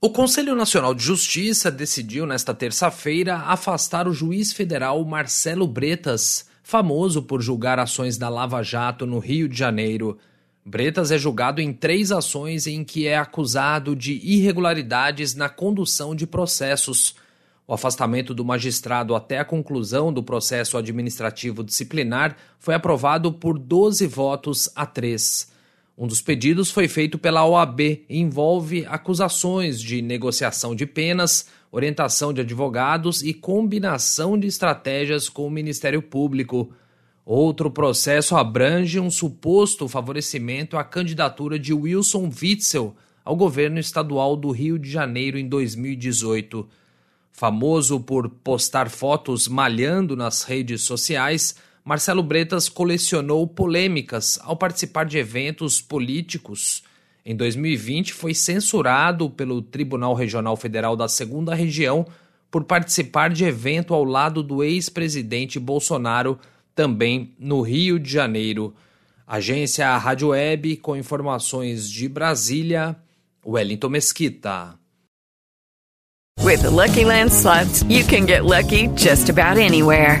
O Conselho Nacional de Justiça decidiu nesta terça-feira afastar o juiz federal Marcelo Bretas, famoso por julgar ações da Lava Jato no Rio de Janeiro. Bretas é julgado em três ações em que é acusado de irregularidades na condução de processos. O afastamento do magistrado até a conclusão do processo administrativo disciplinar foi aprovado por 12 votos a 3. Um dos pedidos foi feito pela OAB e envolve acusações de negociação de penas, orientação de advogados e combinação de estratégias com o Ministério Público. Outro processo abrange um suposto favorecimento à candidatura de Wilson Witzel ao governo estadual do Rio de Janeiro em 2018. Famoso por postar fotos malhando nas redes sociais, Marcelo Bretas colecionou polêmicas ao participar de eventos políticos. Em 2020, foi censurado pelo Tribunal Regional Federal da Segunda Região por participar de evento ao lado do ex-presidente Bolsonaro, também no Rio de Janeiro. Agência Rádio Web, com informações de Brasília, Wellington Mesquita. With the Lucky Land slots, you can get lucky just about anywhere.